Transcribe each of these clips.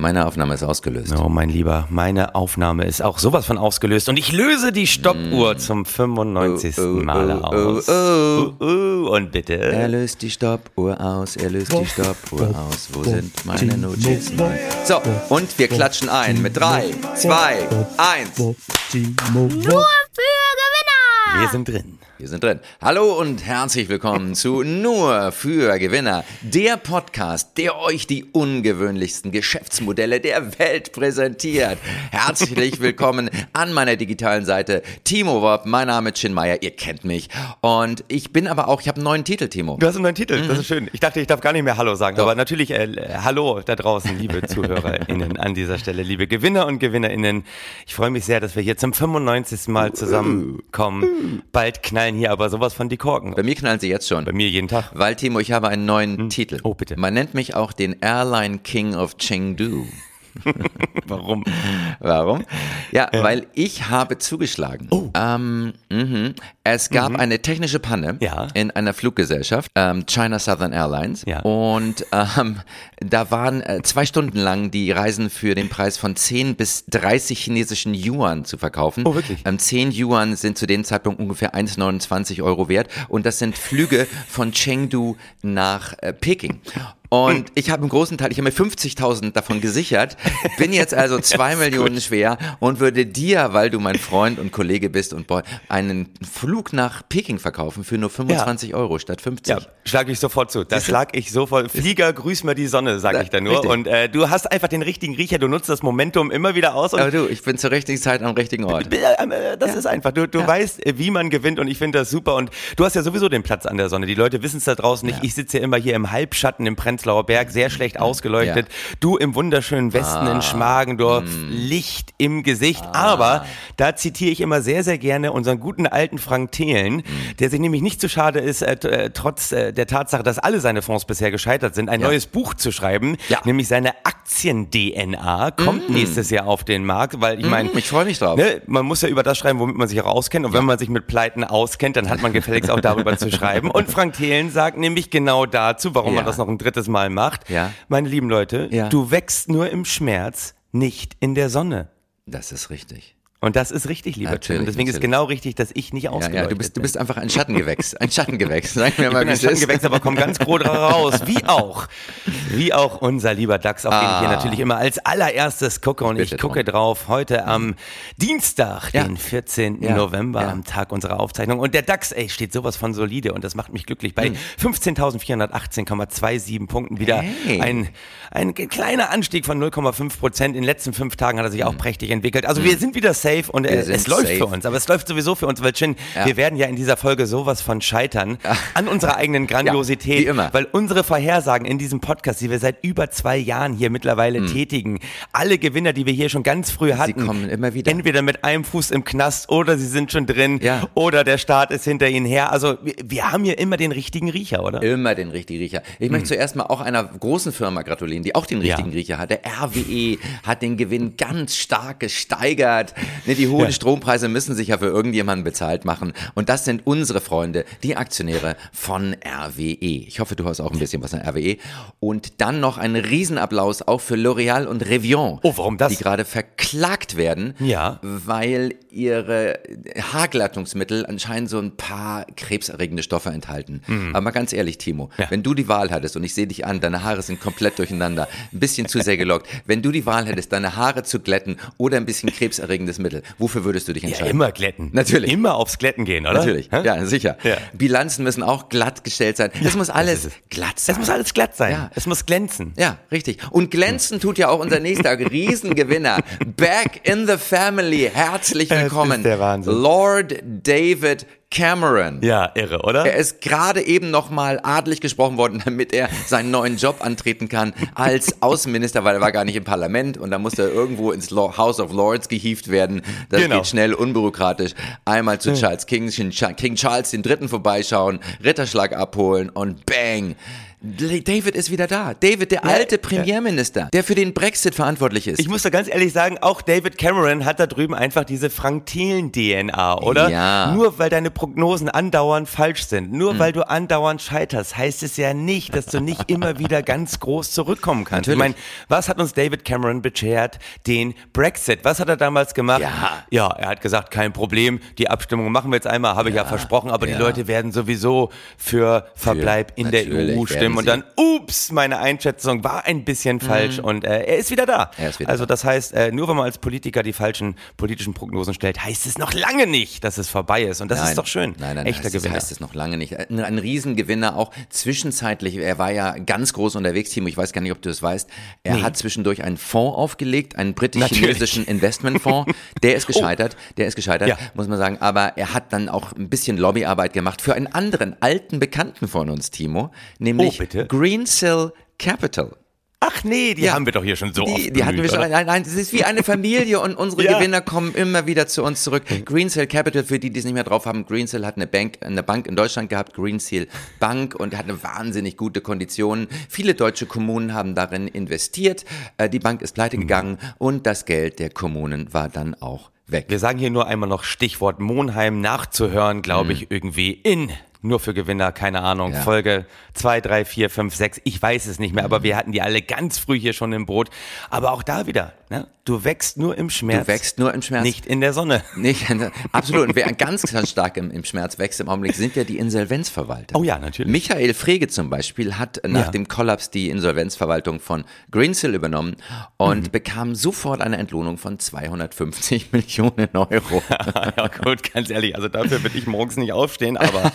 Meine Aufnahme ist ausgelöst. Oh, mein Lieber, meine Aufnahme ist auch sowas von ausgelöst und ich löse die Stoppuhr mm. zum 95. Oh, oh, Male oh, oh, aus. Oh, oh, und bitte. Er löst die Stoppuhr aus, er löst die Stoppuhr aus. Wo sind meine Notizen? So, und wir klatschen ein mit 3, 2, 1. Nur für Gewinner! Wir sind drin. Wir sind drin. Hallo und herzlich willkommen zu Nur für Gewinner, der Podcast, der euch die ungewöhnlichsten Geschäftsmodelle der Welt präsentiert. Herzlich willkommen an meiner digitalen Seite Timo Wob. Mein Name ist Chinmeier, ihr kennt mich. Und ich bin aber auch, ich habe einen neuen Titel, Timo. Du hast einen neuen Titel, mhm. das ist schön. Ich dachte, ich darf gar nicht mehr Hallo sagen, Doch. aber natürlich äh, Hallo da draußen, liebe ZuhörerInnen an dieser Stelle, liebe Gewinner und GewinnerInnen. Ich freue mich sehr, dass wir hier zum 95. Mal zusammenkommen. Bald knallen knallen hier aber sowas von die Korken. Bei mir knallen sie jetzt schon. Bei mir jeden Tag. Weil, Timo, ich habe einen neuen hm. Titel. Oh, bitte. Man nennt mich auch den Airline King of Chengdu. Warum? Warum? Ja, ja, weil ich habe zugeschlagen. Oh. Ähm, mh. Es gab mhm. eine technische Panne ja. in einer Fluggesellschaft, ähm, China Southern Airlines. Ja. Und ähm, da waren äh, zwei Stunden lang die Reisen für den Preis von 10 bis 30 chinesischen Yuan zu verkaufen. Oh, wirklich? Ähm, 10 Yuan sind zu dem Zeitpunkt ungefähr 1,29 Euro wert. Und das sind Flüge von Chengdu nach äh, Peking. Und ich habe einen großen Teil, ich habe mir 50.000 davon gesichert, bin jetzt also zwei Millionen gut. schwer und würde dir, weil du mein Freund und Kollege bist und Boy, einen Flug nach Peking verkaufen für nur 25 ja. Euro statt 50. Ja, schlag ich sofort zu. Das schlag ich sofort. Flieger, grüß mir die Sonne, sage ich da nur. Richtig. Und äh, du hast einfach den richtigen Riecher, du nutzt das Momentum immer wieder aus. Aber du, ich bin zur richtigen Zeit am richtigen Ort. Äh, das ja. ist einfach. Du, du ja. weißt, äh, wie man gewinnt und ich finde das super. Und du hast ja sowieso den Platz an der Sonne. Die Leute wissen es da draußen nicht. Ich sitze ja immer hier im Halbschatten im Prenzlauer Berg, sehr schlecht ausgeleuchtet. Ja. Du im wunderschönen Westen ah. in Schmargendorf, mm. Licht im Gesicht. Ah. Aber da zitiere ich immer sehr, sehr gerne unseren guten alten Frank Thelen, mm. der sich nämlich nicht zu so schade ist, äh, äh, trotz äh, der Tatsache, dass alle seine Fonds bisher gescheitert sind, ein ja. neues Buch zu schreiben, ja. nämlich seine Aktien-DNA, kommt mm. nächstes Jahr auf den Markt, weil ich mm. meine, ich freue mich drauf. Ne, man muss ja über das schreiben, womit man sich auch auskennt. Und wenn man sich mit Pleiten auskennt, dann hat man gefälligst auch darüber zu schreiben. Und Frank Thelen sagt nämlich genau dazu, warum man das noch ein drittes Mal macht. Ja. Meine lieben Leute, du wächst nur im Schmerz, nicht in der Sonne. Das ist richtig. Und das ist richtig, lieber natürlich, Tim. Deswegen natürlich. ist genau richtig, dass ich nicht ausgeleuchtet ja, ja, du bist, du bist einfach ein Schattengewächs. Ein Schattengewächs. Sag mir mal, ich bin ein Schattengewächs, aber komm ganz groß raus. Wie auch. Wie auch unser lieber DAX, auf ah. den ich hier ah. natürlich immer als allererstes gucke. Und Bitte ich gucke drauf heute am Dienstag, ja. den 14. Ja. November, am Tag unserer Aufzeichnung. Und der DAX, ey, steht sowas von solide und das macht mich glücklich. Bei hm. 15.418,27 Punkten wieder hey. ein, ein kleiner Anstieg von 0,5 Prozent. In den letzten fünf Tagen hat er sich auch hm. prächtig entwickelt. Also hm. wir sind wieder safe und äh, es läuft safe. für uns. Aber es läuft sowieso für uns, weil Chin, ja. wir werden ja in dieser Folge sowas von scheitern an unserer eigenen Grandiosität. Ja, wie immer. Weil unsere Vorhersagen in diesem Podcast, die wir seit über zwei Jahren hier mittlerweile mhm. tätigen, alle Gewinner, die wir hier schon ganz früh hatten, sie kommen immer wieder. Entweder mit einem Fuß im Knast oder sie sind schon drin ja. oder der Staat ist hinter ihnen her. Also wir, wir, haben hier immer den richtigen Riecher, oder? Immer den richtigen Riecher. Ich mhm. möchte zuerst mal auch einer großen Firma gratulieren, die auch den richtigen Riecher hat. Der RWE hat den Gewinn ganz stark gesteigert. Ne, die hohen Strom Strompreise müssen sich ja für irgendjemanden bezahlt machen. Und das sind unsere Freunde, die Aktionäre von RWE. Ich hoffe, du hast auch ein bisschen was an RWE. Und dann noch ein Riesenapplaus auch für L'Oreal und Revion. Oh, warum das? Die gerade verklagt werden, ja. weil ihre Haarglattungsmittel anscheinend so ein paar krebserregende Stoffe enthalten. Mhm. Aber mal ganz ehrlich, Timo, ja. wenn du die Wahl hattest, und ich sehe dich an, deine Haare sind komplett durcheinander, ein bisschen zu sehr gelockt, wenn du die Wahl hättest, deine Haare zu glätten oder ein bisschen krebserregendes Mittel, wofür würdest du dich entscheiden? Ja, immer glätten. Natürlich. Immer aufs Glätten gehen, oder? Natürlich. Hä? Ja, sicher. Ja. Bilanzen müssen auch glatt gestellt sein. Es muss alles glatt sein. Es muss alles glatt sein. Ja. Es muss glänzen. Ja, richtig. Und glänzen tut ja auch unser nächster Riesengewinner. Back in the family. Herzlich willkommen. Das ist der Wahnsinn. Lord David Cameron. Ja, irre, oder? Er ist gerade eben nochmal adlig gesprochen worden, damit er seinen neuen Job antreten kann als Außenminister, weil er war gar nicht im Parlament und da musste er irgendwo ins House of Lords gehievt werden. Das genau. geht schnell, unbürokratisch. Einmal zu Charles King, King Charles den Dritten vorbeischauen, Ritterschlag abholen und bang, David ist wieder da. David, der ja, alte Premierminister, ja. der für den Brexit verantwortlich ist. Ich muss da ganz ehrlich sagen, auch David Cameron hat da drüben einfach diese Frank Thelen-DNA, oder? Ja. Nur weil deine Prognosen andauernd falsch sind, nur mhm. weil du andauernd scheiterst, heißt es ja nicht, dass du nicht immer wieder ganz groß zurückkommen kannst. Natürlich. Ich meine, was hat uns David Cameron beschert? Den Brexit. Was hat er damals gemacht? Ja. Ja, er hat gesagt, kein Problem, die Abstimmung machen wir jetzt einmal, habe ich ja versprochen, aber die Leute werden sowieso für Verbleib für, in der EU stimmen stimmen. Und dann, ups, meine Einschätzung war ein bisschen falsch. Mhm. Und äh, er ist wieder da. Ist wieder also das heißt, äh, nur wenn man als Politiker die falschen politischen Prognosen stellt, heißt es noch lange nicht, dass es vorbei ist. Und das nein, ist doch schön. Nein, nein, Echter heißt Gewinner. heißt es noch lange nicht. Ein, ein Riesengewinner auch zwischenzeitlich. Er war ja ganz groß unterwegs, Timo. Ich weiß gar nicht, ob du das weißt. Er nee. hat zwischendurch einen Fonds aufgelegt, einen britisch-chinesischen Investmentfonds. Der ist oh. gescheitert. Oh. Der ist gescheitert, ja. muss man sagen. Aber er hat dann auch ein bisschen Lobbyarbeit gemacht für einen anderen alten Bekannten von uns, Timo, nämlich bitte? Greensill Capital. Ach nee, die ja, haben wir doch hier schon so die, oft. Die bemüht, hatten wir schon. Nein, nein, es ist wie eine Familie und unsere ja. Gewinner kommen immer wieder zu uns zurück. Greensill Capital, für die, die es nicht mehr drauf haben, Greensill hat eine Bank, eine Bank in Deutschland gehabt, Greensill Bank und hat eine wahnsinnig gute Konditionen. Viele deutsche Kommunen haben darin investiert. Äh, die Bank ist pleite mhm. gegangen und das Geld der Kommunen war dann auch weg. Wir sagen hier nur einmal noch Stichwort Monheim nachzuhören, glaube mhm. ich, irgendwie in nur für Gewinner, keine Ahnung, ja. Folge 2, 3, 4, 5, 6, ich weiß es nicht mehr, aber wir hatten die alle ganz früh hier schon im Brot. Aber auch da wieder, ne? du wächst nur im Schmerz. Du wächst nur im Schmerz. Nicht in der Sonne. Nicht, absolut. Und wer ganz, ganz stark im, im Schmerz wächst im Augenblick, sind ja die Insolvenzverwalter. Oh ja, natürlich. Michael Frege zum Beispiel hat nach ja. dem Kollaps die Insolvenzverwaltung von Greensill übernommen und mhm. bekam sofort eine Entlohnung von 250 Millionen Euro. ja gut, ganz ehrlich, also dafür würde ich morgens nicht aufstehen, aber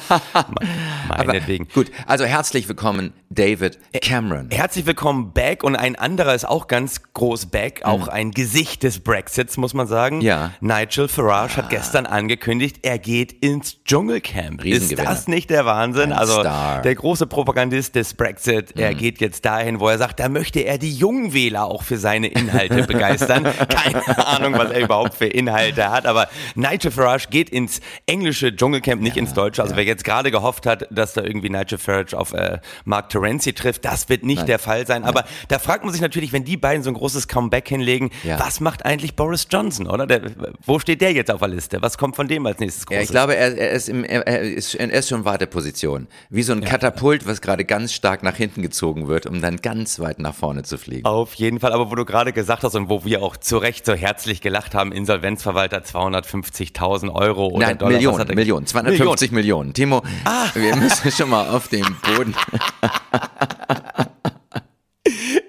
Meinetwegen. Aber, gut, also herzlich willkommen, David Cameron. Herzlich willkommen back und ein anderer ist auch ganz groß back, auch mhm. ein Gesicht des Brexits, muss man sagen. Ja. Nigel Farage ah. hat gestern angekündigt, er geht ins Dschungelcamp. Ist das nicht der Wahnsinn? Ein also Star. der große Propagandist des Brexit, mhm. er geht jetzt dahin, wo er sagt, da möchte er die Jungwähler auch für seine Inhalte begeistern. Keine Ahnung, was er überhaupt für Inhalte hat, aber Nigel Farage geht ins englische Dschungelcamp, nicht ja, ins deutsche. Also ja. wer jetzt gerade gehofft hat, dass da irgendwie Nigel Farage auf äh, Mark Terenzi trifft. Das wird nicht Nein. der Fall sein. Aber da fragt man sich natürlich, wenn die beiden so ein großes Comeback hinlegen, ja. was macht eigentlich Boris Johnson, oder? Der, wo steht der jetzt auf der Liste? Was kommt von dem als nächstes Großes? Ja, ich glaube, er, er, ist, im, er, ist, er ist schon Warteposition. Wie so ein ja. Katapult, was gerade ganz stark nach hinten gezogen wird, um dann ganz weit nach vorne zu fliegen. Auf jeden Fall. Aber wo du gerade gesagt hast und wo wir auch zu Recht so herzlich gelacht haben, Insolvenzverwalter 250.000 Euro oder Nein, Dollar. Millionen, Millionen, 250 Millionen. Millionen. Timo, ah. wir müssen schon mal auf den Boden.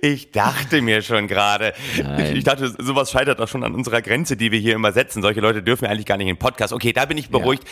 Ich dachte mir schon gerade. Ich, ich, dachte, sowas scheitert doch schon an unserer Grenze, die wir hier immer setzen. Solche Leute dürfen eigentlich gar nicht in den Podcast. Okay, da bin ich beruhigt,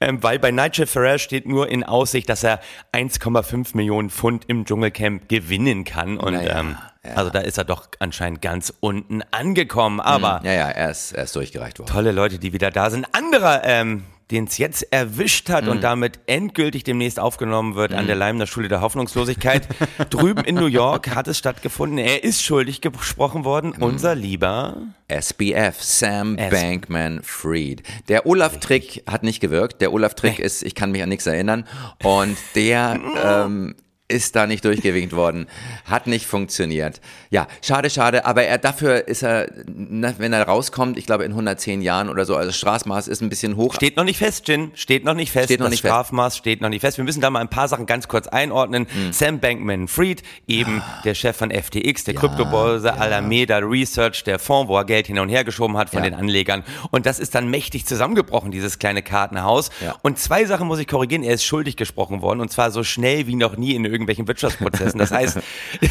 ja. ähm, weil bei Nigel Farage steht nur in Aussicht, dass er 1,5 Millionen Pfund im Dschungelcamp gewinnen kann. Und naja. ähm, ja. Also da ist er doch anscheinend ganz unten angekommen. Aber ja, ja, er ist, er ist durchgereicht worden. Tolle Leute, die wieder da sind. Anderer ähm, den es jetzt erwischt hat mhm. und damit endgültig demnächst aufgenommen wird mhm. an der Leimner Schule der Hoffnungslosigkeit. Drüben in New York hat es stattgefunden. Er ist schuldig gesprochen worden. Mhm. Unser lieber SBF, Sam S Bankman Fried. Der Olaf-Trick hat nicht gewirkt. Der Olaf-Trick nee. ist, ich kann mich an nichts erinnern. Und der ähm, ist da nicht durchgewinkt worden, hat nicht funktioniert. Ja, schade, schade, aber er dafür ist er, wenn er rauskommt, ich glaube in 110 Jahren oder so, also Strafmaß ist ein bisschen hoch. Steht noch nicht fest, Jin, steht noch nicht fest. Steht noch das nicht Strafmaß fest. steht noch nicht fest. Wir müssen da mal ein paar Sachen ganz kurz einordnen. Mhm. Sam Bankman-Fried, eben ah. der Chef von FTX, der ja, Kryptobörse, ja. Alameda Research, der Fonds, wo er Geld hin und her geschoben hat von ja. den Anlegern. Und das ist dann mächtig zusammengebrochen, dieses kleine Kartenhaus. Ja. Und zwei Sachen muss ich korrigieren. Er ist schuldig gesprochen worden und zwar so schnell wie noch nie in irgendwelchen Wirtschaftsprozessen. Das heißt,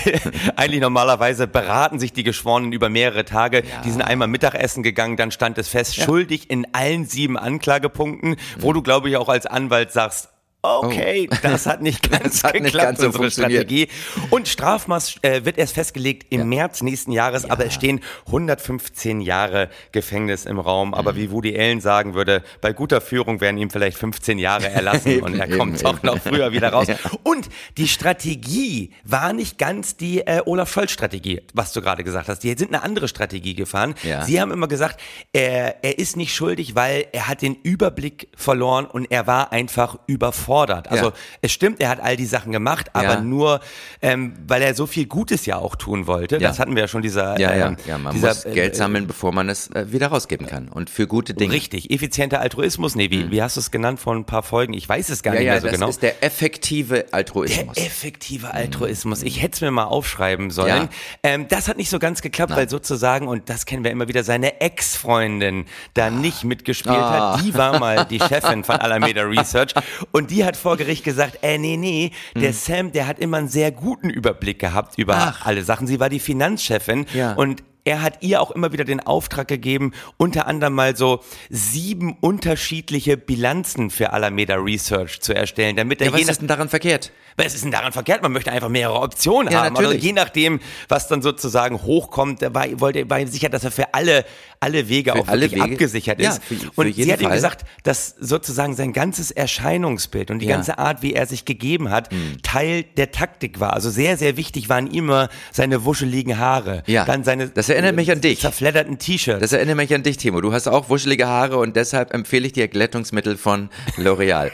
eigentlich normalerweise beraten sich die Geschworenen über mehrere Tage. Ja. Die sind einmal Mittagessen gegangen, dann stand es fest, ja. schuldig in allen sieben Anklagepunkten, wo du, glaube ich, auch als Anwalt sagst, okay, oh. das hat nicht ganz hat geklappt, nicht ganz so unsere Strategie. Und Strafmaß äh, wird erst festgelegt im ja. März nächsten Jahres, ja. aber es stehen 115 Jahre Gefängnis im Raum. Aber mhm. wie Woody Allen sagen würde, bei guter Führung werden ihm vielleicht 15 Jahre erlassen eben, und er kommt auch noch früher wieder raus. Ja. Und die Strategie war nicht ganz die äh, Olaf Scholz-Strategie, was du gerade gesagt hast. Die sind eine andere Strategie gefahren. Sie haben immer gesagt, er, er ist nicht schuldig, weil er hat den Überblick verloren und er war einfach überfordert gefordert. Also es stimmt, er hat all die Sachen gemacht, aber Ja. nur, ähm, weil er so viel Gutes ja auch tun wollte. Das hatten wir ja schon, dieser, Ja, ja, ähm, ja, man dieser muss Geld sammeln, bevor man es äh, wieder rausgeben kann. Und für gute Dinge. Richtig, effizienter Altruismus. Nee, wie, wie hast du es genannt vor ein paar Folgen? Ich weiß es gar Ja, nicht ja, mehr so das genau. ist der effektive Der Altruismus. effektive Altruismus. Ich hätte es mir mal aufschreiben sollen. Ja. Ähm, das hat nicht so ganz geklappt, weil sozusagen, und das kennen wir immer wieder, seine Ex-Freundin da nicht mitgespielt Ah. hat. Die war mal die Chefin von Alameda Research. Und die hat vor Gericht gesagt, äh, nee, nee, der Sam, der hat immer einen sehr guten Überblick gehabt über Hm. Ach. alle Sachen. Sie war die Finanzchefin. Ja. Und er hat ihr auch immer wieder den Auftrag gegeben, unter anderem mal so sieben unterschiedliche Bilanzen für Alameda Research zu erstellen, damit er Ja, was je ist denn daran verkehrt? was ist denn daran verkehrt? Man möchte einfach mehrere Optionen Ja, haben. Also natürlich. je nachdem, was dann sozusagen hochkommt, da war, wollte war ihm sicher, dass er für alle, alle Wege Für auch alle Wege? abgesichert Ja, ist. für- für und sie hat ihm gesagt, dass sozusagen sein ganzes Erscheinungsbild und die Ja. Ganze Art, wie er sich gegeben hat, Teil der Taktik war. Also sehr, sehr wichtig waren immer seine wuscheligen Haare. Ja, Dann seine das erinnert mich an dich. zerfledderten T-Shirts. Das erinnert mich an dich, Timo. Du hast auch wuschelige Haare und deshalb empfehle ich dir Glättungsmittel von L'Oreal.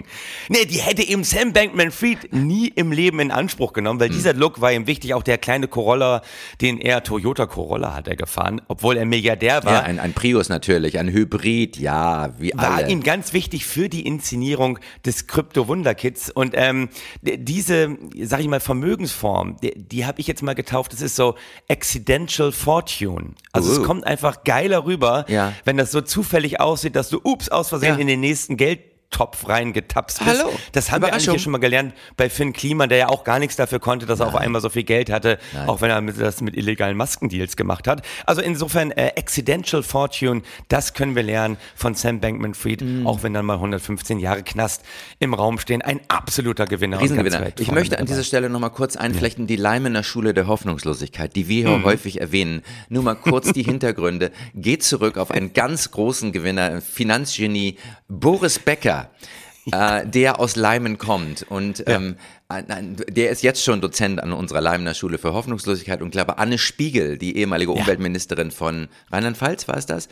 Nee, die hätte eben Sam Bankman-Fried nie im Leben in Anspruch genommen, weil dieser Look war ihm wichtig. Auch der kleine Corolla, den er, Toyota Corolla hat er gefahren, obwohl er Milliardär war. Ja, ein, ein Prius natürlich, ein Hybrid, ja, wie war alle. ihm ganz wichtig für die Inszenierung des Krypto-Wunderkits. Und ähm, diese, sag ich mal, Vermögensform, die, die habe ich jetzt mal getauft, das ist so Accidental Fortune. Also es Uh. kommt einfach geiler rüber, Ja. wenn das so zufällig aussieht, dass du, ups, aus Versehen Ja. in den nächsten Geld Topf reingetapst bist. Hallo. Das haben wir eigentlich hier schon mal gelernt bei Finn Kliman, der ja auch gar nichts dafür konnte, dass er auf einmal so viel Geld hatte, auch wenn er das mit illegalen Maskendeals gemacht hat. Also insofern äh, Accidental Fortune, das können wir lernen von Sam Bankman-Fried, Mhm. auch wenn dann mal 115 Jahre Knast im Raum stehen. Ein absoluter Gewinner. Riesengewinner. Ich möchte an dieser Stelle nochmal kurz einflechten, die Leimener Schule der Hoffnungslosigkeit, die wir hier häufig erwähnen. Nur mal kurz die Hintergründe. Geht zurück auf einen ganz großen Gewinner, Finanzgenie, Boris Becker. Äh, der aus Leimen kommt und ähm, ein- ein- der ist jetzt schon Dozent an unserer Leimener Schule für Hoffnungslosigkeit und glaube Anne Spiegel, die ehemalige Umweltministerin von Rheinland-Pfalz, war es das?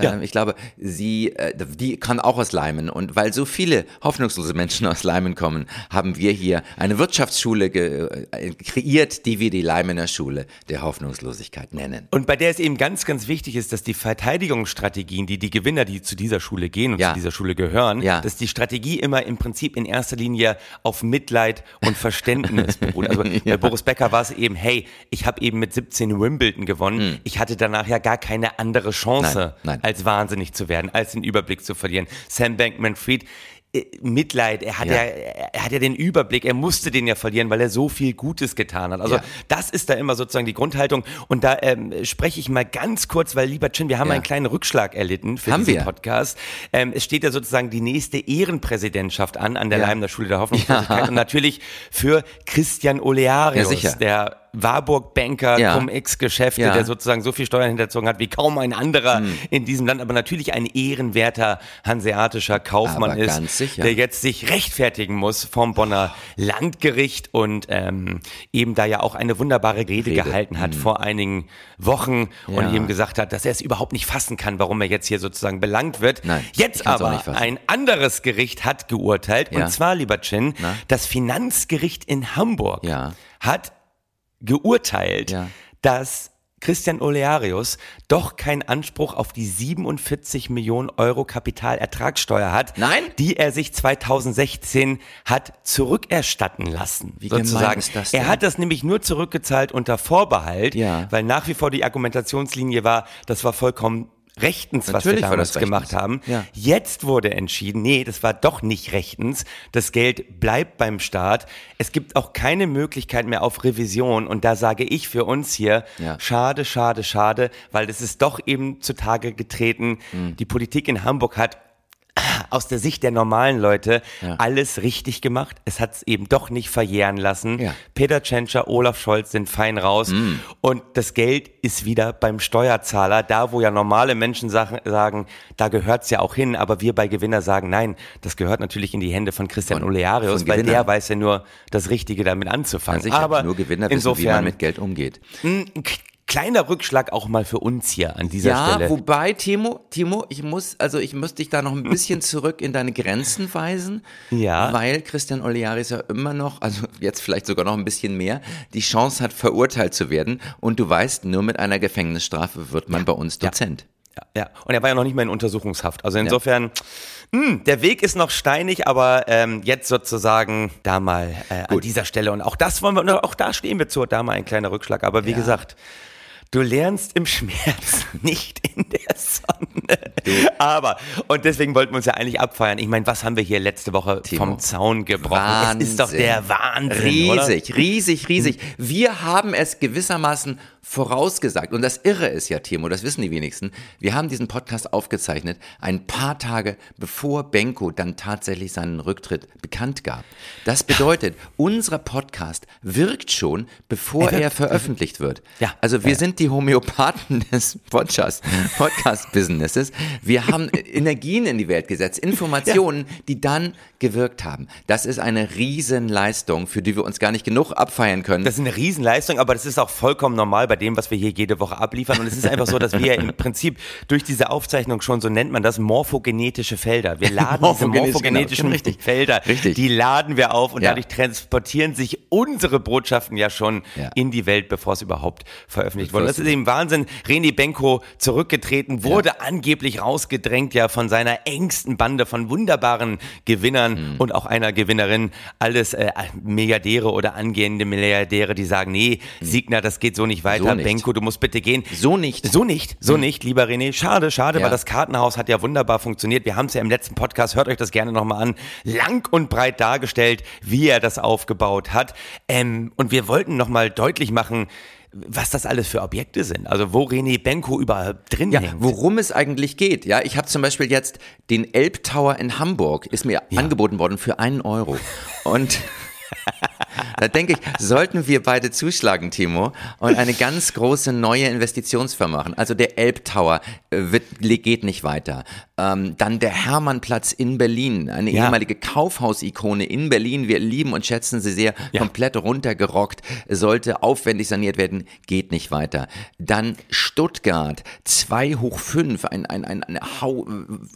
Ja. Ähm, ich glaube, sie, äh, die kann auch aus Leimen. Und weil so viele hoffnungslose Menschen aus Leimen kommen, haben wir hier eine Wirtschaftsschule ge äh, kreiert, die wir die Leimener Schule der Hoffnungslosigkeit nennen. Und bei der es eben ganz, ganz wichtig ist, dass die Verteidigungsstrategien, die die Gewinner, die zu dieser Schule gehen und Ja. zu dieser Schule gehören, Ja. dass die Strategie immer im Prinzip in erster Linie auf Mitleid und Verständnis beruht. Also bei Boris Becker war es eben, hey, ich habe eben mit 17 Wimbledon gewonnen. Ich hatte danach ja gar keine andere Chance. Nein, nein. Als wahnsinnig zu werden, als den Überblick zu verlieren. Sam Bankman-Fried äh, Mitleid, er hat ja. Ja. er hat ja den Überblick, er musste den ja verlieren, weil er so viel Gutes getan hat. Also Ja. das ist da immer sozusagen die Grundhaltung. Und da ähm, spreche ich mal ganz kurz, weil lieber Chin, wir haben Ja. einen kleinen Rückschlag erlitten für Haben diesen wir? Podcast. Ähm, es steht ja sozusagen die nächste Ehrenpräsidentschaft an, an der. Leimner Schule der Hoffnungslosigkeit. Und natürlich für Christian Olearius, der Warburg-Banker, Ja. Cum-Ex-Geschäfte, Ja. der sozusagen so viel Steuern hinterzogen hat wie kaum ein anderer Hm. in diesem Land, aber natürlich ein ehrenwerter hanseatischer Kaufmann Aber ist, der jetzt sich rechtfertigen muss vom Bonner Landgericht und ähm, eben da ja auch eine wunderbare Rede, Rede, gehalten hat vor einigen Wochen und Ja. eben gesagt hat, dass er es überhaupt nicht fassen kann, warum er jetzt hier sozusagen belangt wird. Nein, jetzt aber ein anderes Gericht hat geurteilt Ja. und zwar, lieber Chin, Na? das Finanzgericht in Hamburg Ja. hat geurteilt, Ja. dass Christian Olearius doch keinen Anspruch auf die 47 Millionen Euro Kapitalertragssteuer hat, Nein? die er sich 2016 hat zurückerstatten lassen. Wie sozusagen. ist das Er denn? hat das nämlich nur zurückgezahlt unter Vorbehalt, Ja. weil nach wie vor die Argumentationslinie war, das war vollkommen rechtens, was Natürlich wir damals das gemacht haben. Ja. Jetzt wurde entschieden, nee, das war doch nicht rechtens. Das Geld bleibt beim Staat. Es gibt auch keine Möglichkeit mehr auf Revision. Und da sage ich für uns hier, Ja. schade, schade, schade, weil es ist doch eben zutage getreten. Mhm. Die Politik in Hamburg hat aus der Sicht der normalen Leute Ja. alles richtig gemacht. Es hat es eben doch nicht verjähren lassen. Ja. Peter Tschentscher, Olaf Scholz sind fein raus. Und das Geld ist wieder beim Steuerzahler. Da, wo ja normale Menschen sagen, da gehört's ja auch hin. Aber wir bei Gewinner sagen, nein, das gehört natürlich in die Hände von Christian Von- Olearius, von weil Gewinner. der weiß ja nur das Richtige damit anzufangen. Also ich aber nur Gewinner wissen, insofern, wie man mit Geld umgeht. Kleiner Rückschlag auch mal für uns hier an dieser ja, Stelle. Ja, wobei, Timo, Timo, ich muss, also ich muss dich da noch ein bisschen zurück in deine Grenzen weisen. Ja. Weil Christian Oliaris ja immer noch, also jetzt vielleicht sogar noch ein bisschen mehr, die Chance hat, verurteilt zu werden. Und du weißt, nur mit einer Gefängnisstrafe wird man ja. bei uns Dozent. Ja, ja, und er war ja noch nicht mal in Untersuchungshaft. Also insofern, ja. Hm, mh, der Weg ist noch steinig, aber ähm, jetzt sozusagen da mal äh, an dieser Stelle. Und auch das wollen wir, auch da stehen wir zu, da mal ein kleiner Rückschlag. Aber wie ja. gesagt, Du lernst im Schmerz, nicht in der Sonne. Aber, und deswegen wollten wir uns ja eigentlich abfeiern. Ich meine, was haben wir hier letzte Woche Timo. vom Zaun gebrochen? Wahnsinn. Es ist doch der Wahnsinn. Riesig, oder? riesig, riesig. Wir haben es gewissermaßen vorausgesagt. Und das Irre ist ja, Timo, das wissen die wenigsten. Wir haben diesen Podcast aufgezeichnet, ein paar Tage bevor Benko dann tatsächlich seinen Rücktritt bekannt gab. Das bedeutet, unser Podcast wirkt schon, bevor er, er veröffentlicht wird. Ja. Also wir ja. sind die Homöopathen des Podcast, Podcast-Businesses. Wir haben Energien in die Welt gesetzt, Informationen, ja. die dann gewirkt haben. Das ist eine Riesenleistung, für die wir uns gar nicht genug abfeiern können. Das ist eine Riesenleistung, aber das ist auch vollkommen normal bei dem, was wir hier jede Woche abliefern. Und es ist einfach so, dass wir im Prinzip durch diese Aufzeichnung schon, so nennt man das, morphogenetische Felder. Wir laden diese morphogenetischen genau. Felder, richtig. die laden wir auf und ja. dadurch transportieren sich unsere Botschaften ja schon ja. in die Welt, bevor es überhaupt veröffentlicht wurde. Das ist eben Wahnsinn. René Benko zurückgetreten, wurde ja. angeblich rausgedrängt ja von seiner engsten Bande von wunderbaren Gewinnern mhm. und auch einer Gewinnerin. Alles äh, Milliardäre oder angehende Milliardäre, die sagen, nee, mhm. Signer, das geht so nicht weiter. So Alter, Benko, du musst bitte gehen. So nicht. So nicht, so hm. nicht, lieber René. Schade, schade, ja. weil das Kartenhaus hat ja wunderbar funktioniert. Wir haben es ja im letzten Podcast, hört euch das gerne nochmal an, lang und breit dargestellt, wie er das aufgebaut hat. Ähm, und wir wollten nochmal deutlich machen, was das alles für Objekte sind. Also wo René Benko überall drin ja, hängt. Worum es eigentlich geht. Ja, ich habe zum Beispiel jetzt den Elbtower in Hamburg, ist mir ja. angeboten worden für einen Euro. Und da denke ich, sollten wir beide zuschlagen, Timo, und eine ganz große neue Investitionsfirma machen. Also der Elbtower äh, wird, geht nicht weiter. Ähm, dann der Hermannplatz in Berlin, eine ja. ehemalige Kaufhausikone in Berlin. Wir lieben und schätzen sie sehr. Ja. Komplett runtergerockt, sollte aufwendig saniert werden, geht nicht weiter. Dann Stuttgart, 2 hoch 5, ein, ein, ein, ein Hau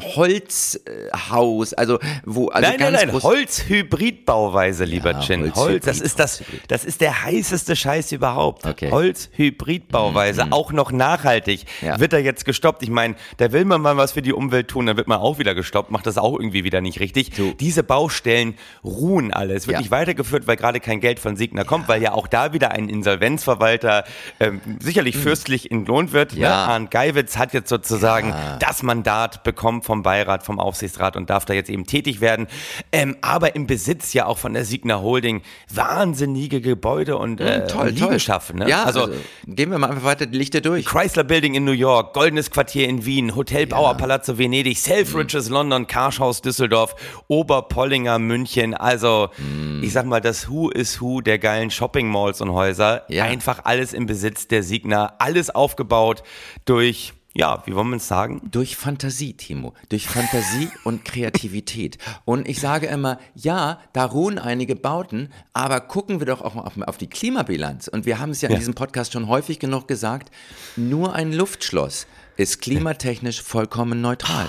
Holzhaus, also wo also nein, nein, nein, Holzhybridbauweise, lieber ja, Chin. Holz das ist das, das ist der heißeste Scheiß überhaupt. Okay. Holzhybridbauweise, mhm. auch noch nachhaltig. Ja. Wird er jetzt gestoppt? Ich meine, da will man mal was für die Umwelt tun, dann wird man auch wieder gestoppt, macht das auch irgendwie wieder nicht richtig. So. Diese Baustellen ruhen alle. Es wird ja. nicht weitergeführt, weil gerade kein Geld von Signer kommt, weil ja auch da wieder ein Insolvenzverwalter ähm, sicherlich mhm. fürstlich entlohnt wird. Ja. Ne? Arndt Geiwitz hat jetzt sozusagen das Mandat bekommen vom Beirat, vom Aufsichtsrat und darf da jetzt eben tätig werden. Ähm, aber im Besitz ja auch von der Signer Holding wahnsinnige Gebäude und äh, toll, Liegenschaften. Ne? Ja, also, also, gehen wir mal einfach weiter die Lichter durch. Chrysler Building in New York, Goldenes Quartier in Wien, Hotel Bauer ja. Palazzo Venedig, Selfridges mhm. London, Karschhaus Düsseldorf, Oberpollinger München. Also mhm. ich sag mal, das Who is Who der geilen Shopping Malls und Häuser. Ja. Einfach alles im Besitz der Signer, alles aufgebaut durch ja, wie wollen wir es sagen? Durch Fantasie, Timo. Durch Fantasie und Kreativität. Und ich sage immer, ja, da ruhen einige Bauten, aber gucken wir doch auch mal auf, auf die Klimabilanz. Und wir haben es ja in diesem Podcast schon häufig genug gesagt, nur ein Luftschloss ist klimatechnisch vollkommen neutral.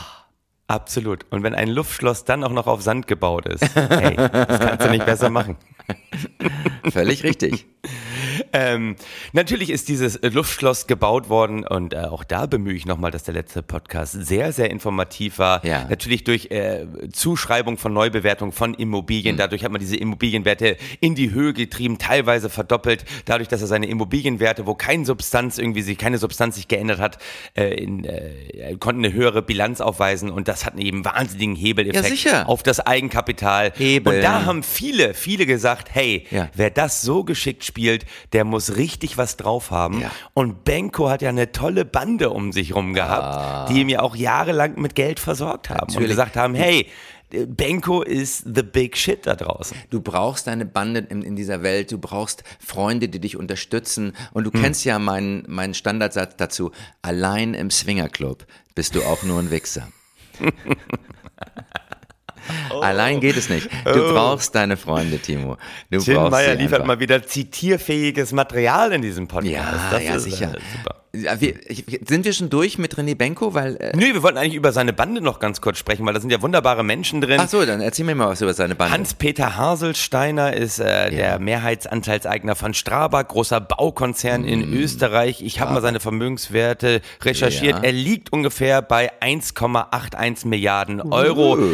Absolut. Und wenn ein Luftschloss dann auch noch auf Sand gebaut ist, hey, das kannst du nicht besser machen. Völlig richtig. Ähm, natürlich ist dieses Luftschloss gebaut worden und äh, auch da bemühe ich nochmal, dass der letzte Podcast sehr, sehr informativ war. Ja. Natürlich durch äh, Zuschreibung von Neubewertung von Immobilien. Mhm. Dadurch hat man diese Immobilienwerte in die Höhe getrieben, teilweise verdoppelt. Dadurch, dass er seine Immobilienwerte, wo keine Substanz irgendwie sich, keine Substanz sich geändert hat, äh, in, äh, konnten eine höhere Bilanz aufweisen und das hat eben wahnsinnigen Hebeleffekt ja, auf das Eigenkapital. Hebel. Und da haben viele, viele gesagt, hey, ja. wer das so geschickt spielt, der muss richtig was drauf haben. Ja. Und Benko hat ja eine tolle Bande um sich rum gehabt, ah. die ihm ja auch jahrelang mit Geld versorgt haben Natürlich. und gesagt haben, hey, Benko ist the big shit da draußen. Du brauchst deine Bande in, in dieser Welt, du brauchst Freunde, die dich unterstützen. Und du hm. kennst ja meinen, meinen Standardsatz dazu, allein im Swingerclub bist du auch nur ein Wichser. Allein geht es nicht. Du oh. brauchst deine Freunde, Timo. Du Tim Meyer liefert einfach. mal wieder zitierfähiges Material in diesem Podcast. Ja, das ja, sicher. Äh, super. Ja, wir, sind wir schon durch mit René Benko? Weil, äh Nö, wir wollten eigentlich über seine Bande noch ganz kurz sprechen, weil da sind ja wunderbare Menschen drin. Ach so, dann erzähl mir mal was über seine Bande. Hans-Peter Haselsteiner ist äh, ja. der Mehrheitsanteilseigner von Strabag, großer Baukonzern mm. in Österreich. Ich habe mal seine Vermögenswerte recherchiert. Ja. Er liegt ungefähr bei 1,81 Milliarden Euro. Uh.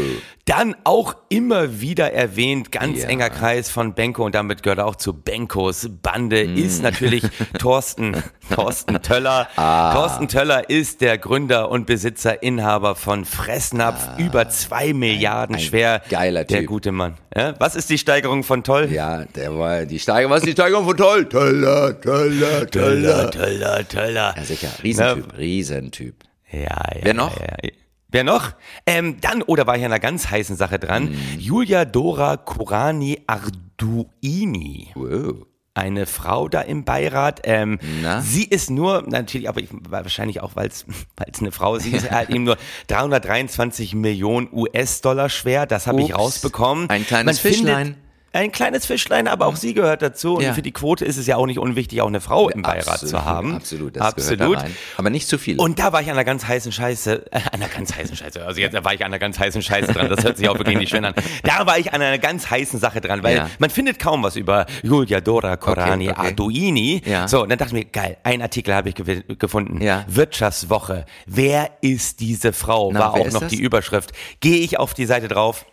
Dann auch immer wieder erwähnt, ganz ja. enger Kreis von Benko und damit gehört er auch zu Benkos Bande, mm. ist natürlich Thorsten, Thorsten Töller. Ah. Thorsten Töller ist der Gründer und Besitzer, Inhaber von Fressnapf, ah. über zwei Milliarden ein, ein schwer. Geiler Typ. Der gute Mann. Ja? Was ist die Steigerung von Toll? Ja, der war die Steigerung. Was ist die Steigerung von Toll? Töller, Töller, Töller. Töller, Töller. Ja, sicher. Riesentyp, Na, Riesentyp. Ja, ja. Wer noch? Ja, ja. Wer noch? Ähm, dann, oder oh, war ich an einer ganz heißen Sache dran? Mm. Julia Dora Kurani Arduini. Wow. Eine Frau da im Beirat. Ähm, sie ist nur, natürlich, aber ich, wahrscheinlich auch, weil es eine Frau ist, sie ist halt eben nur 323 Millionen US-Dollar schwer. Das habe ich rausbekommen. Ein kleines Man Fischlein. Findet, ein kleines Fischlein, aber auch sie gehört dazu. Und ja. für die Quote ist es ja auch nicht unwichtig, auch eine Frau im Beirat absolut, zu haben. Absolut, das absolut. Da aber nicht zu viel. Und da war ich an einer ganz heißen Scheiße, äh, an einer ganz heißen Scheiße. Also jetzt war ich an einer ganz heißen Scheiße dran. Das hört sich auch wirklich nicht schön an. Da war ich an einer ganz heißen Sache dran, weil ja. man findet kaum was über Julia Dora Corani okay, okay. Arduini. Ja. So, und dann dachte ich mir, geil, ein Artikel habe ich ge gefunden. Ja. Wirtschaftswoche. Wer ist diese Frau? Na, war auch noch das? die Überschrift. Gehe ich auf die Seite drauf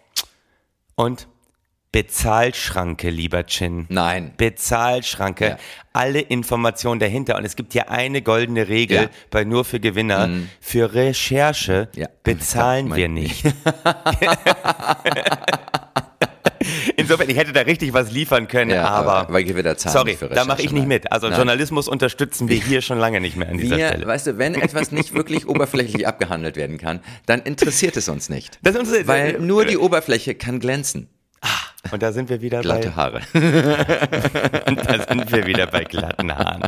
und Bezahlschranke, lieber Chin. Nein. Bezahlschranke. Ja. Alle Informationen dahinter. Und es gibt hier eine goldene Regel ja. bei Nur für Gewinner. Mhm. Für Recherche ja. bezahlen wir nicht. Insofern, ich hätte da richtig was liefern können, ja, aber, weil wir da zahlen sorry, da mache ich nicht mit. Also Nein. Journalismus unterstützen wir hier schon lange nicht mehr an dieser wir, Stelle. Weißt du, wenn etwas nicht wirklich oberflächlich abgehandelt werden kann, dann interessiert es uns nicht. Das uns, weil nur die Oberfläche kann glänzen. Und da sind wir wieder Glatte bei. Haare. da sind wir wieder bei glatten Haaren.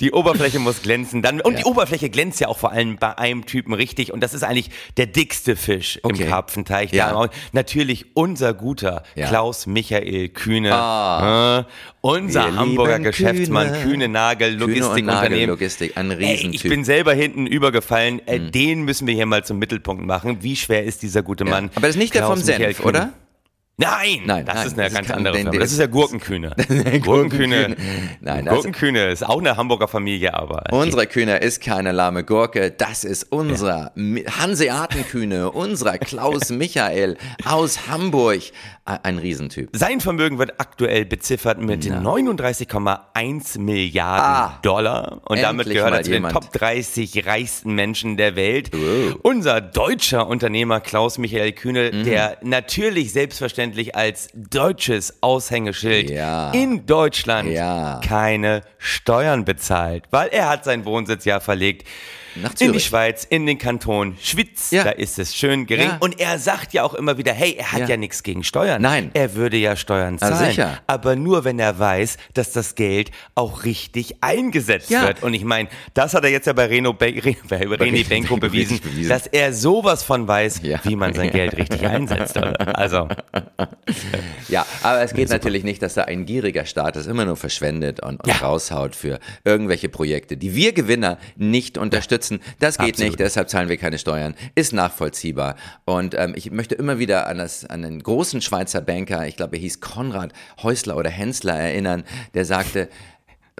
Die Oberfläche muss glänzen. Dann, und ja. die Oberfläche glänzt ja auch vor allem bei einem Typen richtig. Und das ist eigentlich der dickste Fisch okay. im Karpfenteich. Ja. natürlich unser guter ja. Klaus Michael Kühne. Ah. Äh, unser wir Hamburger Geschäftsmann, Kühne, Kühne Nagel, Logistikunternehmen. Logistik, ein Riesentyp. ich bin selber hinten übergefallen. Mhm. Den müssen wir hier mal zum Mittelpunkt machen. Wie schwer ist dieser gute Mann? Aber das ist nicht Klaus der vom Senf, oder? Nein, nein, das nein, ist eine das ganz andere Firma. Das ist ja Gurkenkühne. Gurkenkühne. Nein, Gurkenkühne ist auch eine Hamburger Familie, aber. Unsere Kühne ist keine lahme Gurke. Das ist unser ja. Hanseatenkühne, unser Klaus Michael aus Hamburg. Ein Riesentyp. Sein Vermögen wird aktuell beziffert mit 39,1 Milliarden ah, Dollar. Und damit gehört er zu den Top 30 reichsten Menschen der Welt. Oh. Unser deutscher Unternehmer Klaus Michael Kühne, mhm. der natürlich selbstverständlich selbstverständlich als deutsches Aushängeschild ja. in Deutschland ja. keine Steuern bezahlt, weil er hat seinen Wohnsitz ja verlegt. In die Schweiz, in den Kanton Schwitz, ja. da ist es schön gering. Ja. Und er sagt ja auch immer wieder, hey, er hat ja, ja nichts gegen Steuern. Nein. Er würde ja Steuern zahlen. Na, sicher. Aber nur, wenn er weiß, dass das Geld auch richtig eingesetzt wird. Und ich meine, das hat er jetzt ja bei Reno Be Re bei René Benko bewiesen, bewiesen, dass er sowas von weiß, wie man sein Geld richtig einsetzt. Also. Ja, aber es geht natürlich nicht, dass da ein gieriger Staat das immer nur verschwendet und, und raushaut für irgendwelche Projekte, die wir Gewinner nicht unterstützen unterstützen. Das geht Absolut. nicht, deshalb zahlen wir keine Steuern. Ist nachvollziehbar. Und ähm, ich möchte immer wieder an, das, an einen großen Schweizer Banker, ich glaube, er hieß Konrad Häusler oder Hensler erinnern, der sagte,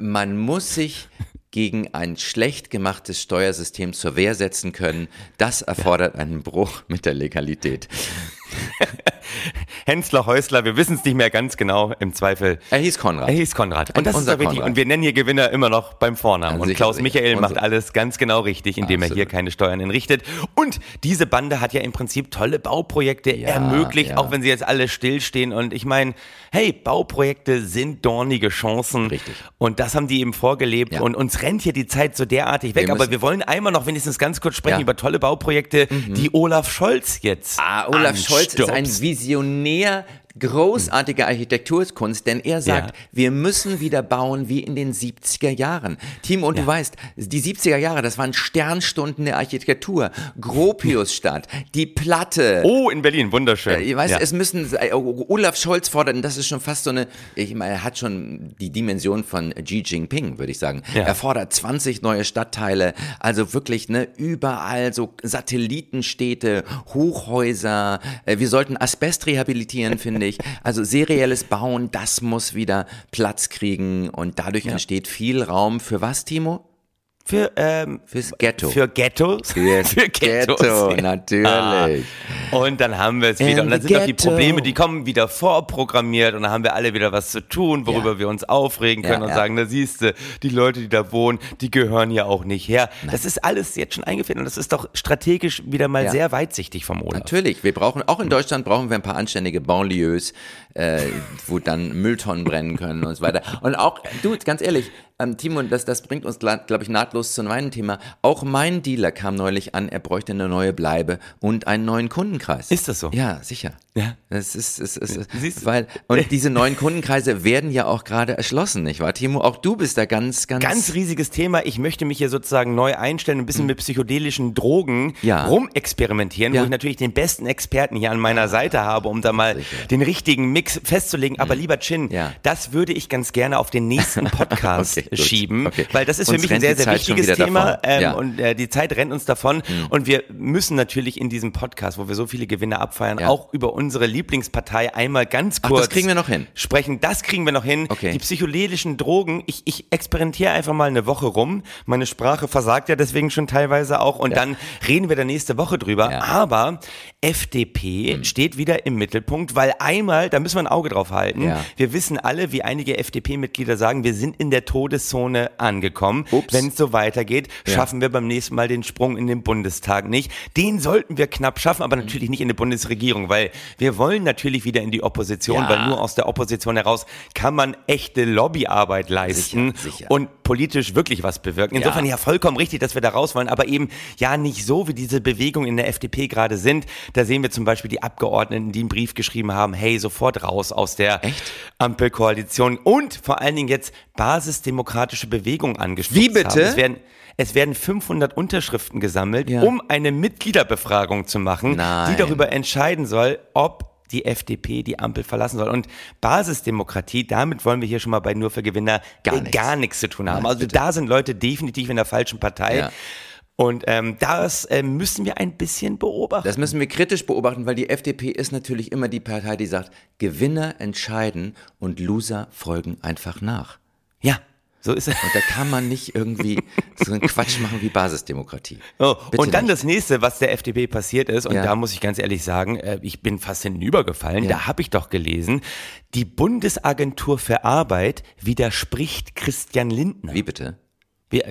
man muss sich gegen ein schlecht gemachtes Steuersystem zur Wehr setzen können. Das erfordert einen Bruch mit der Legalität. Hensler, Häusler, wir wissen es nicht mehr ganz genau, im Zweifel. Er hieß Konrad. Er hieß Konrad. Und das ist doch. Konrad. Und wir nennen hier Gewinner immer noch beim Vornamen. Ja, und Klaus. Michael macht alles ganz genau richtig, indem Absolut. er hier keine Steuern entrichtet. Und diese Bande hat ja im Prinzip tolle Bauprojekte ja, ermöglicht, ja. auch wenn sie jetzt alle stillstehen. Und ich meine, hey, Bauprojekte sind dornige Chancen. Richtig. Und das haben die eben vorgelebt. Und uns rennt hier die Zeit so derartig weg. Wir Aber wir wollen einmal noch wenigstens ganz kurz sprechen über tolle Bauprojekte, mhm. die Olaf Scholz jetzt. Ah, Olaf Scholz ist ein Visionär großartige Architekturkunst, denn er sagt, ja. wir müssen wieder bauen wie in den 70er Jahren. Timo, und ja. du weißt, die 70er Jahre, das waren Sternstunden der Architektur. Gropiusstadt, die Platte. Oh, in Berlin, wunderschön. Äh, weißt, ja. es müssen, äh, Olaf Scholz fordert, das ist schon fast so eine, ich meine, er hat schon die Dimension von Xi Jinping, würde ich sagen. Er fordert 20 neue Stadtteile, also wirklich, ne, überall so Satellitenstädte, Hochhäuser. Äh, wir sollten Asbest rehabilitieren, finde ich. Also serielles Bauen, das muss wieder Platz kriegen und dadurch ja. entsteht viel Raum für was, Timo? Für, ähm, Fürs Ghetto. Für Ghettos. Fürs für Ghettos, Ghetto, ja. natürlich. Ah. Und dann haben wir es wieder. Und dann sind doch die Probleme, die kommen wieder vorprogrammiert und dann haben wir alle wieder was zu tun, worüber ja. wir uns aufregen können ja, und sagen, da siehst du, die Leute, die da wohnen, die gehören ja auch nicht her. Nein. Das ist alles jetzt schon eingeführt und das ist doch strategisch wieder mal sehr weitsichtig vom Olaf. Natürlich. Wir brauchen, auch in Deutschland brauchen wir ein paar anständige Banlieues, äh, wo dann Mülltonnen brennen können und so weiter. Und auch, du, ganz ehrlich, ähm, Timo, das, das bringt uns, glaube ich, nahtlos zu meinem Thema. Auch mein Dealer kam neulich an, er bräuchte eine neue Bleibe und einen neuen Kundenkreis. Ist das so? Ja, sicher. Ja. Das ist, ist, ist, ist weil, und diese neuen Kundenkreise werden ja auch gerade erschlossen, nicht wahr? Timo, auch du bist da ganz, ganz. Ganz riesiges Thema. Ich möchte mich hier sozusagen neu einstellen, ein bisschen mhm. mit psychedelischen Drogen ja. rumexperimentieren, ja. wo ich natürlich den besten Experten hier an meiner Seite habe, um da mal sicher. den richtigen Mix festzulegen. Aber mhm. lieber Chin, ja. das würde ich ganz gerne auf den nächsten Podcast okay schieben, okay. weil das ist uns für mich ein sehr, sehr wichtiges Thema ähm, ja. und äh, die Zeit rennt uns davon mhm. und wir müssen natürlich in diesem Podcast, wo wir so viele Gewinne abfeiern, ja. auch über unsere Lieblingspartei einmal ganz kurz Ach, das kriegen wir noch hin. sprechen. Das kriegen wir noch hin. Okay. Die psychedelischen Drogen, ich, ich experimentiere einfach mal eine Woche rum. Meine Sprache versagt ja deswegen schon teilweise auch und ja. dann reden wir da nächste Woche drüber. Aber FDP mhm. steht wieder im Mittelpunkt, weil einmal, da müssen wir ein Auge drauf halten. Wir wissen alle, wie einige FDP-Mitglieder sagen, wir sind in der Todes Todeszone angekommen. Wenn es so weitergeht, ja. schaffen wir beim nächsten Mal den Sprung in den Bundestag nicht. Den sollten wir knapp schaffen, aber natürlich nicht in die Bundesregierung, weil wir wollen natürlich wieder in die Opposition, ja. weil nur aus der Opposition heraus kann man echte Lobbyarbeit leisten sicher, sicher. und politisch wirklich was bewirken. Insofern ja. ja vollkommen richtig, dass wir da raus wollen, aber eben ja nicht so, wie diese Bewegungen in der FDP gerade sind. Da sehen wir zum Beispiel die Abgeordneten, die einen Brief geschrieben haben, hey, sofort raus aus der Echt? Ampelkoalition und vor allen Dingen jetzt basisdemokratische Bewegung angestoßen Wie bitte? Haben. Es werden, es werden 500 Unterschriften gesammelt, ja. um eine Mitgliederbefragung zu machen, Nein. die darüber entscheiden soll, ob die FDP die Ampel verlassen soll. Und Basisdemokratie, damit wollen wir hier schon mal bei Nur für Gewinner gar, nichts. gar nichts zu tun haben. Nein, also bitte. da sind Leute definitiv in der falschen Partei. Ja. Und ähm, das äh, müssen wir ein bisschen beobachten. Das müssen wir kritisch beobachten, weil die FDP ist natürlich immer die Partei, die sagt, Gewinner entscheiden und Loser folgen einfach nach. So ist es. Und da kann man nicht irgendwie so einen Quatsch machen wie Basisdemokratie. Oh, und dann nicht. das nächste, was der FDP passiert ist, und ja. da muss ich ganz ehrlich sagen, äh, ich bin fast hinübergefallen, ja. da habe ich doch gelesen, die Bundesagentur für Arbeit widerspricht Christian Lindner. Wie bitte? Wie,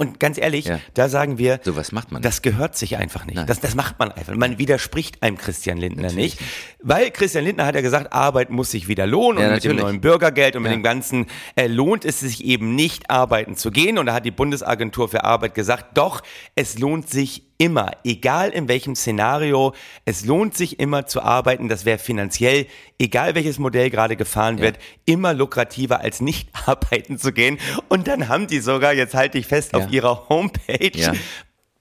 und ganz ehrlich, ja. da sagen wir, so was macht man. Das gehört sich einfach nicht. Das, das macht man einfach. Man widerspricht einem Christian Lindner natürlich. nicht, weil Christian Lindner hat ja gesagt, Arbeit muss sich wieder lohnen ja, und natürlich. mit dem neuen Bürgergeld und ja. mit dem ganzen äh, lohnt es sich eben nicht arbeiten zu gehen und da hat die Bundesagentur für Arbeit gesagt, doch, es lohnt sich immer, egal in welchem Szenario, es lohnt sich immer zu arbeiten. Das wäre finanziell, egal welches Modell gerade gefahren ja. wird, immer lukrativer als nicht arbeiten zu gehen. Und dann haben die sogar, jetzt halte ich fest, ja. auf ihrer Homepage ja.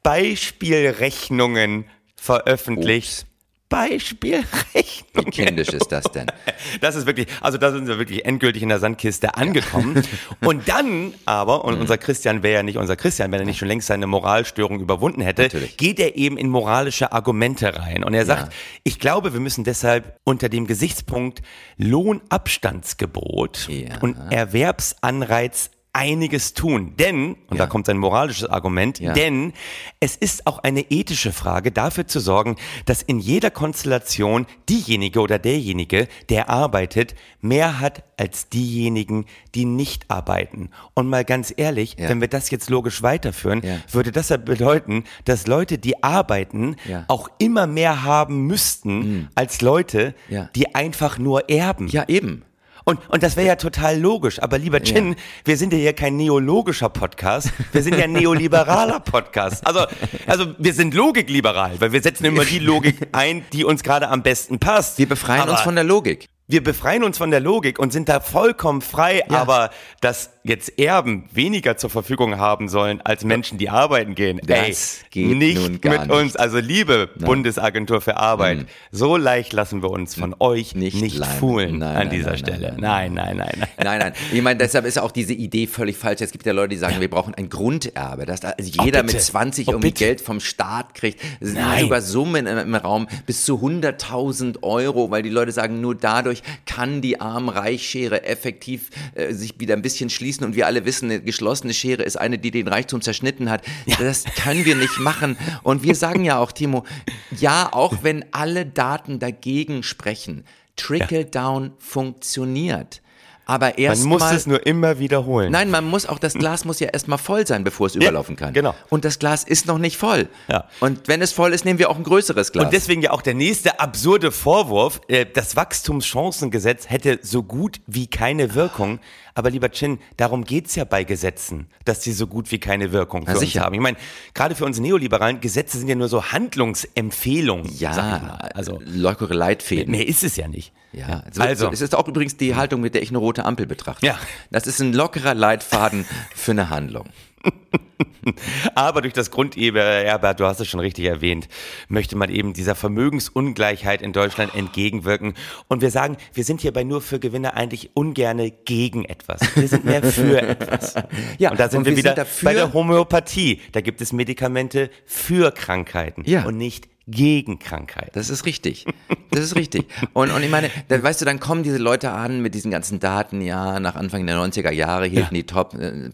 Beispielrechnungen veröffentlicht. Ups. Beispielrechnung. Wie kindisch ist das denn? Das ist wirklich, also da sind wir wirklich endgültig in der Sandkiste angekommen. und dann aber, und mhm. unser Christian wäre ja nicht unser Christian, wenn er nicht schon längst seine Moralstörung überwunden hätte, Natürlich. geht er eben in moralische Argumente rein. Und er sagt, ja. ich glaube, wir müssen deshalb unter dem Gesichtspunkt Lohnabstandsgebot ja. und Erwerbsanreiz einiges tun. Denn, und ja. da kommt sein moralisches Argument, ja. denn es ist auch eine ethische Frage, dafür zu sorgen, dass in jeder Konstellation diejenige oder derjenige, der arbeitet, mehr hat als diejenigen, die nicht arbeiten. Und mal ganz ehrlich, ja. wenn wir das jetzt logisch weiterführen, würde das ja bedeuten, dass Leute, die arbeiten, auch immer mehr haben müssten mhm. als Leute, die einfach nur erben. Ja, eben. Und, und das wäre ja total logisch. Aber lieber Chin, ja. wir sind ja hier kein neologischer Podcast, wir sind ja ein neoliberaler Podcast. Also, also wir sind logikliberal, weil wir setzen immer die Logik ein, die uns gerade am besten passt. Wir befreien Aber uns von der Logik. wir befreien uns von der Logik und sind da vollkommen frei, ja. aber dass jetzt Erben weniger zur Verfügung haben sollen als Menschen, die arbeiten gehen, das ey, geht nicht mit nicht. uns. Also liebe nein. Bundesagentur für Arbeit, nein. so leicht lassen wir uns von euch nicht, nicht foolen nein, an dieser Stelle. Nein, nein, nein, nein. Nein, nein. Ich meine, deshalb ist auch diese Idee völlig falsch. Es gibt ja Leute, die sagen, ja. wir brauchen ein Grunderbe, dass also jeder oh, mit 20 oh, irgendwie bitte. Geld vom Staat kriegt. Es sind sogar Summen im, im Raum bis zu 100.000 Euro, weil die Leute sagen, nur dadurch dadurch kann die Arm-Reich-Schere effektiv äh, sich wieder ein bisschen schließen und wir alle wissen, eine geschlossene Schere ist eine, die den Reichtum zerschnitten hat. Ja. Das können wir nicht machen. Und wir sagen ja auch, Timo, ja, auch wenn alle Daten dagegen sprechen, Trickle-Down ja. funktioniert. Aber erst man muss mal, es nur immer wiederholen. Nein, man muss auch das Glas muss ja erstmal voll sein, bevor es ja, überlaufen kann. Genau. Und das Glas ist noch nicht voll. Ja. Und wenn es voll ist, nehmen wir auch ein größeres Glas. Und deswegen ja auch der nächste absurde Vorwurf: äh, Das Wachstumschancengesetz hätte so gut wie keine Wirkung. Aber lieber Chin, darum geht's ja bei Gesetzen, dass sie so gut wie keine Wirkung für Na, uns haben. Ich meine, gerade für uns Neoliberalen, Gesetze sind ja nur so Handlungsempfehlungen. Ja, also lockere Leitfäden. Mehr ist es ja nicht. Ja, also, also es ist auch übrigens die Haltung, mit der ich eine rote Ampel betrachte. Ja. Das ist ein lockerer Leitfaden für eine Handlung. Aber durch das Grunderbe, du hast es schon richtig erwähnt, möchte man eben dieser Vermögensungleichheit in Deutschland entgegenwirken. Und wir sagen, wir sind hierbei nur für Gewinner eigentlich ungerne gegen etwas. Wir sind mehr für etwas. Ja, und da sind und wir, wir wieder sind bei der Homöopathie. Da gibt es Medikamente für Krankheiten ja. und nicht gegen Krankheit. Das ist richtig. Das ist richtig. Und, und ich meine, da, weißt du, dann kommen diese Leute an mit diesen ganzen Daten, ja, nach Anfang der 90er Jahre hielten ja. die Top äh,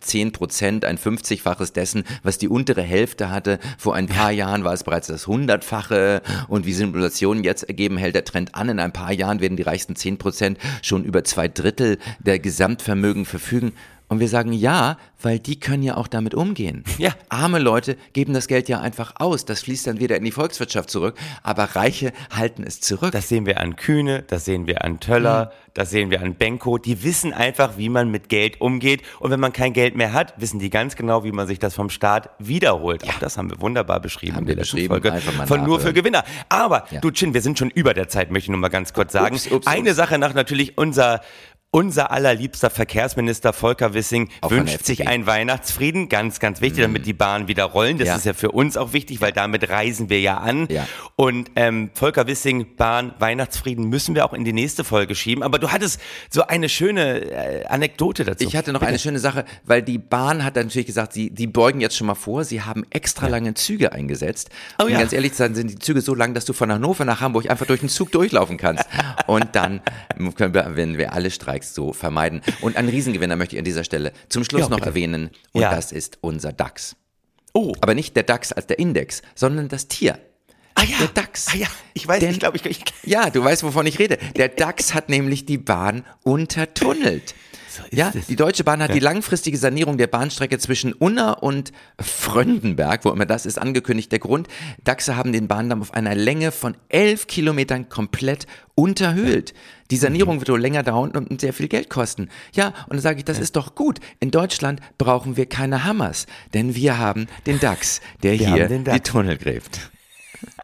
10 Prozent, ein 50-faches dessen, was die untere Hälfte hatte. Vor ein paar ja. Jahren war es bereits das Hundertfache und wie Simulationen jetzt ergeben, hält der Trend an. In ein paar Jahren werden die reichsten 10 Prozent schon über zwei Drittel der Gesamtvermögen verfügen. Und wir sagen ja, weil die können ja auch damit umgehen. Ja. Arme Leute geben das Geld ja einfach aus. Das fließt dann wieder in die Volkswirtschaft zurück. Aber Reiche halten es zurück. Das sehen wir an Kühne, das sehen wir an Töller, mhm. das sehen wir an Benko. Die wissen einfach, wie man mit Geld umgeht. Und wenn man kein Geld mehr hat, wissen die ganz genau, wie man sich das vom Staat wiederholt. Ja. Auch das haben wir wunderbar beschrieben haben wir beschrieben. Folge von Nur für Gewinner. Aber, ja. du Chin, wir sind schon über der Zeit, möchte ich nur mal ganz kurz sagen. Ups, ups, Eine Sache nach natürlich unser unser allerliebster Verkehrsminister Volker Wissing auch wünscht sich einen Weihnachtsfrieden, ganz, ganz wichtig, mhm. damit die Bahnen wieder rollen. Das ja. ist ja für uns auch wichtig, weil damit reisen wir ja an. Ja. Und ähm, Volker Wissing, Bahn, Weihnachtsfrieden müssen wir auch in die nächste Folge schieben. Aber du hattest so eine schöne äh, Anekdote dazu. Ich hatte noch Bitte. eine schöne Sache, weil die Bahn hat natürlich gesagt, sie die beugen jetzt schon mal vor, sie haben extra ja. lange Züge eingesetzt. Oh, Und ja. ganz ehrlich zu sind die Züge so lang, dass du von Hannover nach Hamburg einfach durch den Zug durchlaufen kannst. Und dann können wir, wenn wir alle streiken, Streiks zu vermeiden. Und einen Riesengewinner möchte ich an dieser Stelle zum Schluss ja, noch erwähnen. Und ja. das ist unser DAX. Oh. Aber nicht der DAX als der Index, sondern das Tier. Ah ja, der DAX. Ah ja, ich weiß, Denn, ich glaube, ich, ich. Ja, du weißt, wovon ich rede. Der DAX hat nämlich die Bahn untertunnelt. So ja, es. die Deutsche Bahn hat ja. die langfristige Sanierung der Bahnstrecke zwischen Unna und Fröndenberg, wo immer das ist, angekündigt. Der Grund, DAXer haben den Bahndamm auf einer Länge von elf Kilometern komplett unterhöhlt. Die Sanierung wird wohl länger dauern und sehr viel Geld kosten. Ja, und dann sage ich, das ist doch gut. In Deutschland brauchen wir keine Hammers, denn wir haben den DAX, der wir hier die Tunnel gräbt.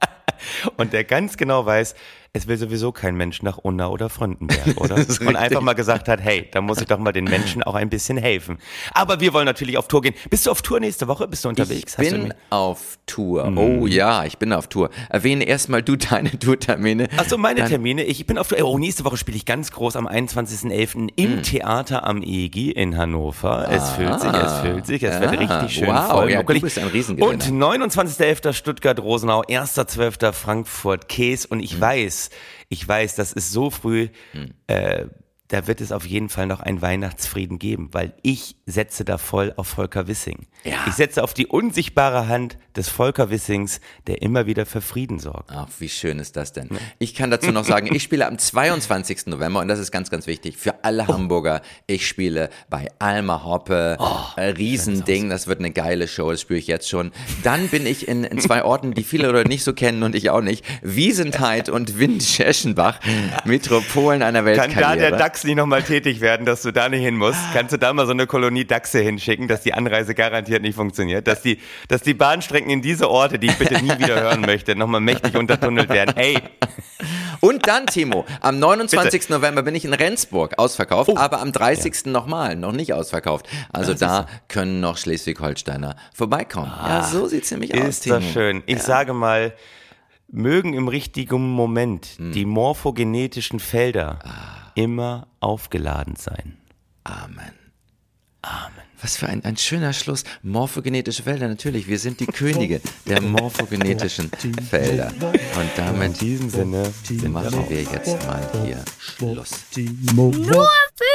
und der ganz genau weiß, es will sowieso kein Mensch nach Unna oder Frontenberg, oder? Und einfach mal gesagt hat, hey, da muss ich doch mal den Menschen auch ein bisschen helfen. Aber wir wollen natürlich auf Tour gehen. Bist du auf Tour nächste Woche? Bist du unterwegs? Ich bin auf Tour. Mhm. Oh ja, ich bin auf Tour. Erwähne erstmal du deine Tourtermine. Achso, meine Dann Termine. Ich bin auf Tour. Oh, nächste Woche spiele ich ganz groß am 21.11. im mhm. Theater am EGI in Hannover. Es ah. füllt sich, es füllt sich. Es ah. wird richtig schön wow, voll. Ja, du bist ein Riesengewinner. Und 29.11. Stuttgart-Rosenau, 1.12. Frankfurt-Käs. Und ich mhm. weiß, ich weiß, das ist so früh, hm. äh, da wird es auf jeden Fall noch einen Weihnachtsfrieden geben, weil ich setze da voll auf Volker Wissing. Ja. Ich setze auf die unsichtbare Hand des Volker Wissings, der immer wieder für Frieden sorgt. Ach, wie schön ist das denn? Ich kann dazu noch sagen, ich spiele am 22. November und das ist ganz, ganz wichtig für alle oh. Hamburger. Ich spiele bei Alma Hoppe. Oh, äh, Riesending, das wird eine geile Show, das spüre ich jetzt schon. Dann bin ich in, in zwei Orten, die viele Leute nicht so kennen und ich auch nicht. Wiesentheit und Windscheschenbach, Metropolen einer Weltkarriere. Kann da der DAX nicht nochmal tätig werden, dass du da nicht hin musst? Kannst du da mal so eine Kolonie Dachse hinschicken, dass die Anreise garantiert nicht funktioniert? Dass die, dass die Bahnstrecken in diese Orte, die ich bitte nie wieder hören möchte, nochmal mächtig untertunnelt werden? Ey! Und dann, Timo, am 29. Bitte. November bin ich in Rendsburg ausverkauft, oh. aber am 30. Ja. nochmal, noch nicht ausverkauft. Also das da können noch Schleswig-Holsteiner vorbeikommen. Ah, ja, so sieht es nämlich aus, Ist das schön. Ich ja. sage mal, mögen im richtigen Moment hm. die morphogenetischen Felder ah. Immer aufgeladen sein. Amen. Amen. Was für ein, ein schöner Schluss. Morphogenetische Felder, natürlich. Wir sind die Könige der morphogenetischen Felder. Und damit In diesem Sinne machen wir jetzt mal hier Schluss. Nur für